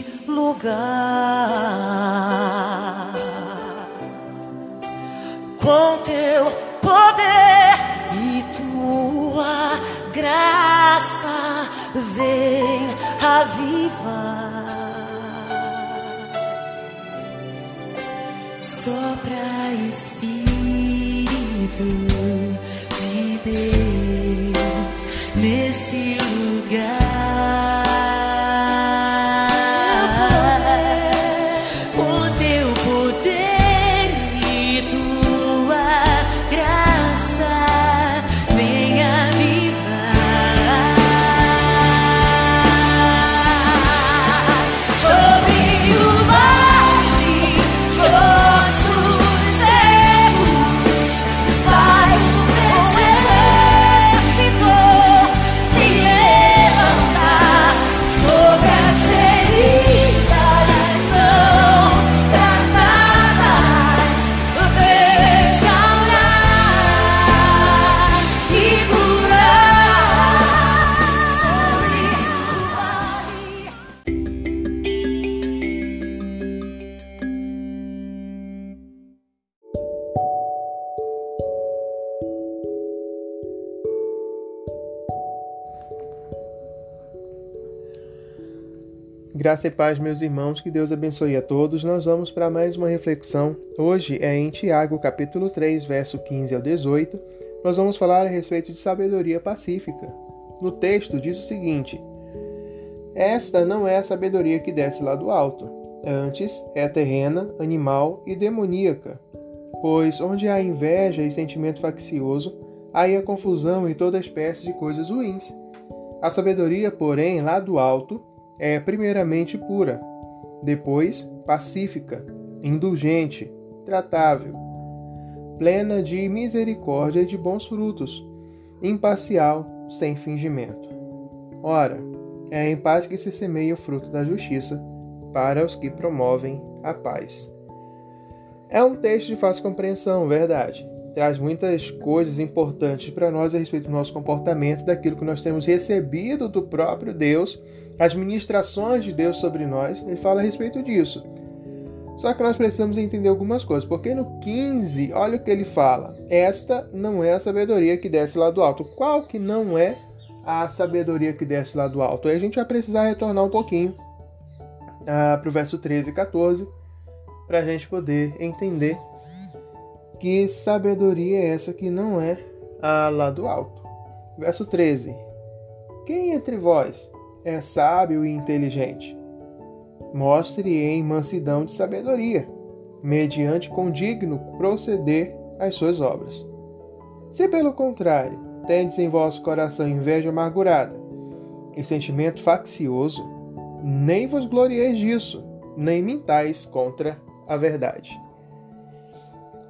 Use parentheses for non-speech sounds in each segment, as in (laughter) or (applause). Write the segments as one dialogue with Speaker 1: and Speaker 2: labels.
Speaker 1: Neste lugar. Com teu poder e tua graça vem avivar. Sopra Espírito de Deus nesse lugar. Graça e
Speaker 2: paz, meus irmãos, que Deus abençoe a todos. Nós vamos para mais uma reflexão. Hoje é em Tiago, capítulo 3, verso 15 ao 18. Nós vamos falar a respeito de sabedoria pacífica. No texto diz o seguinte: Esta não é a sabedoria que desce lá do alto, antes é terrena, animal e demoníaca. Pois onde há inveja e sentimento faccioso, aí há confusão e toda espécie de coisas ruins. A sabedoria, porém, lá do alto, é primeiramente pura, depois pacífica, indulgente, tratável, plena de misericórdia e de bons frutos, imparcial, sem fingimento. Ora, é em paz que se semeia o fruto da justiça para os que promovem a paz. É um texto de fácil compreensão, verdade. Traz muitas coisas importantes para nós a respeito do nosso comportamento, daquilo que nós temos recebido do próprio Deus, as ministrações de Deus sobre nós. Ele fala a respeito disso. Só que nós precisamos entender algumas coisas, porque no 15, olha o que ele fala: Esta não é a sabedoria que desce lá do alto. Qual que não é a sabedoria que desce lá do alto? Aí a gente vai precisar retornar um pouquinho ah, para o verso 13 e 14 para a gente poder entender que sabedoria é essa que não é a lá do alto. Verso 13: Quem entre vós é sábio e inteligente? Mostre em mansidão de sabedoria, mediante condigno proceder às suas obras. Se pelo contrário tendes em vosso coração inveja amargurada e sentimento faccioso, nem vos glorieis disso, nem mintais contra a verdade.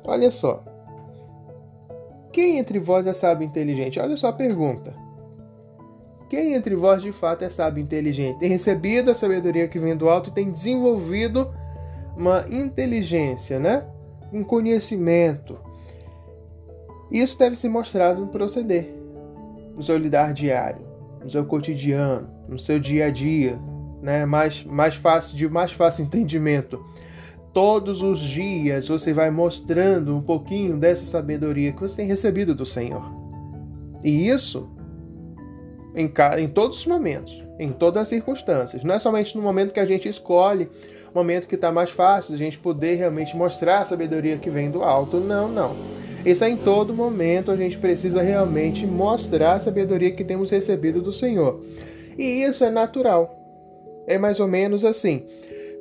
Speaker 2: Olha só. Quem entre vós é sábio inteligente? Olha só a pergunta. Quem entre vós de fato é sábio inteligente? Tem recebido a sabedoria que vem do alto e tem desenvolvido uma inteligência, né? Um conhecimento. Isso deve ser mostrado no proceder, no seu lidar diário, no seu cotidiano, no seu dia a dia, né? Mais, mais fácil, de mais fácil (laughs) entendimento. Todos os dias você vai mostrando um pouquinho dessa sabedoria que você tem recebido do Senhor. E isso em, em todos os momentos, em todas as circunstâncias. Não é somente no momento que a gente escolhe, momento que está mais fácil, a gente poder realmente mostrar a sabedoria que vem do alto. Não, não. Isso é em todo momento, a gente precisa realmente mostrar a sabedoria que temos recebido do Senhor. E isso é natural. É mais ou menos assim.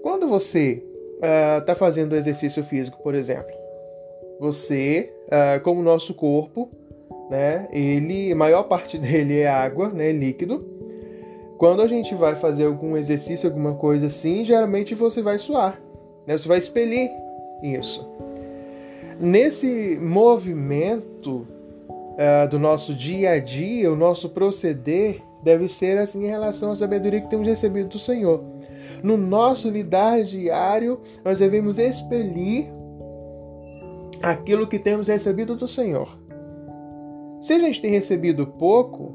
Speaker 2: Quando você está fazendo exercício físico, por exemplo, você, ah, como o nosso corpo, né, ele, a maior parte (laughs) dele é água, né, líquido. quando a gente vai fazer algum exercício, alguma coisa assim, geralmente você vai suar, né? você vai expelir isso. Nesse movimento uh, do nosso dia a dia, o nosso proceder deve ser assim em relação à sabedoria que temos recebido do Senhor. No nosso lidar diário, nós devemos expelir aquilo que temos recebido do Senhor. Se a gente tem recebido pouco,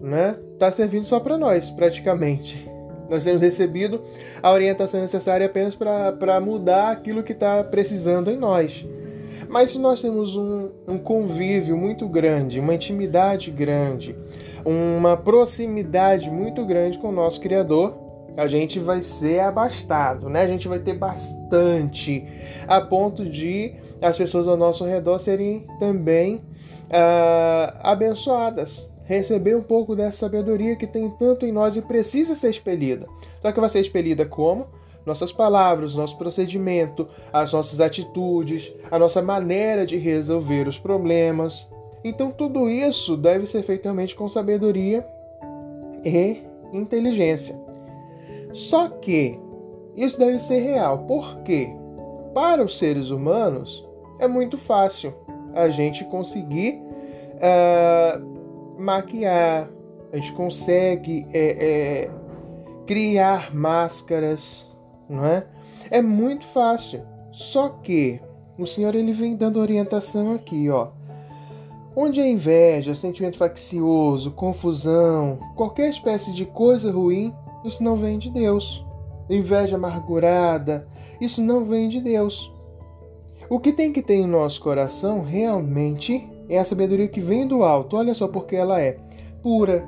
Speaker 2: né, tá servindo só para nós, praticamente. Nós temos recebido a orientação necessária apenas para mudar aquilo que está precisando em nós. Mas se nós temos um, um convívio muito grande, uma intimidade grande, uma proximidade muito grande com o nosso Criador, a gente vai ser abastado, né? A gente vai ter bastante, a ponto de as pessoas ao nosso redor serem também uh, abençoadas, receber um pouco dessa sabedoria que tem tanto em nós e precisa ser expelida. Só que vai ser expelida como? Nossas palavras, nosso procedimento, as nossas atitudes, a nossa maneira de resolver os problemas. Então, tudo isso deve ser feito realmente com sabedoria e inteligência. Só que isso deve ser real, porque para os seres humanos é muito fácil a gente conseguir uh, maquiar, a gente consegue é, é, criar máscaras, não é? É muito fácil. Só que o Senhor ele vem dando orientação aqui, ó. Onde a inveja, sentimento faccioso, confusão, qualquer espécie de coisa ruim isso não vem de Deus. Inveja amargurada, isso não vem de Deus. O que tem que ter em nosso coração realmente é a sabedoria que vem do alto. Olha só porque ela é pura,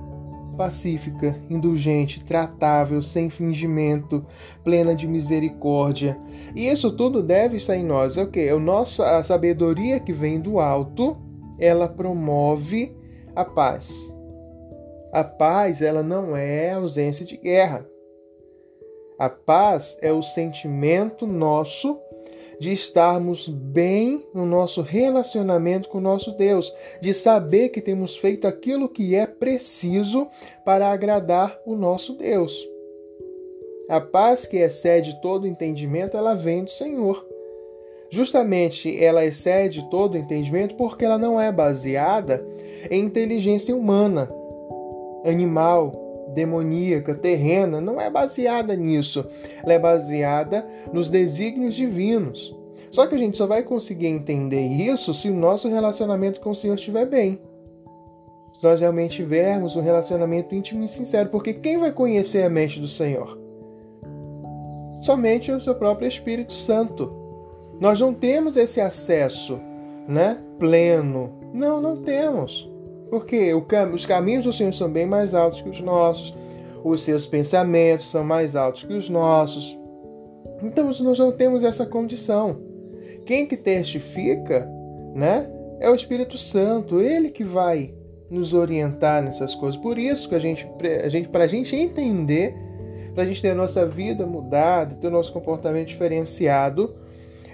Speaker 2: pacífica, indulgente, tratável, sem fingimento, plena de misericórdia. E isso tudo deve estar em nós. É o que? É a sabedoria que vem do alto, ela promove a paz. A paz, ela não é ausência de guerra. A paz é o sentimento nosso de estarmos bem no nosso relacionamento com o nosso Deus, de saber que temos feito aquilo que é preciso para agradar o nosso Deus. A paz que excede todo entendimento, ela vem do Senhor. Justamente ela excede todo entendimento porque ela não é baseada em inteligência humana animal, demoníaca, terrena, não é baseada nisso. Ela é baseada nos desígnios divinos. Só que a gente só vai conseguir entender isso se o nosso relacionamento com o Senhor estiver bem. Se nós realmente tivermos um relacionamento íntimo e sincero, porque quem vai conhecer a mente do Senhor? Somente o seu próprio Espírito Santo. Nós não temos esse acesso, né, pleno. Não, não temos. Porque os caminhos do Senhor são bem mais altos que os nossos, os seus pensamentos são mais altos que os nossos. Então nós não temos essa condição. Quem que testifica, né, é o Espírito Santo, ele que vai nos orientar nessas coisas. Por isso que a gente, a gente para a gente entender, para a gente ter a nossa vida mudada, ter o nosso comportamento diferenciado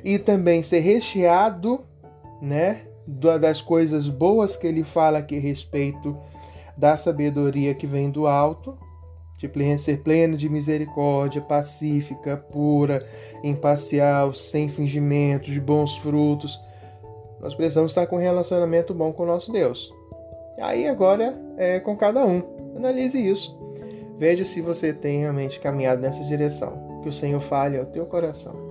Speaker 2: e também ser recheado, né, das coisas boas que ele fala aqui a respeito da sabedoria que vem do alto, de ser pleno de misericórdia, pacífica, pura, imparcial, sem fingimento, de bons frutos. Nós precisamos estar com um relacionamento bom com o nosso Deus. Aí agora é com cada um. Analise isso. Veja se você tem realmente caminhado nessa direção. Que o Senhor fale ao teu coração.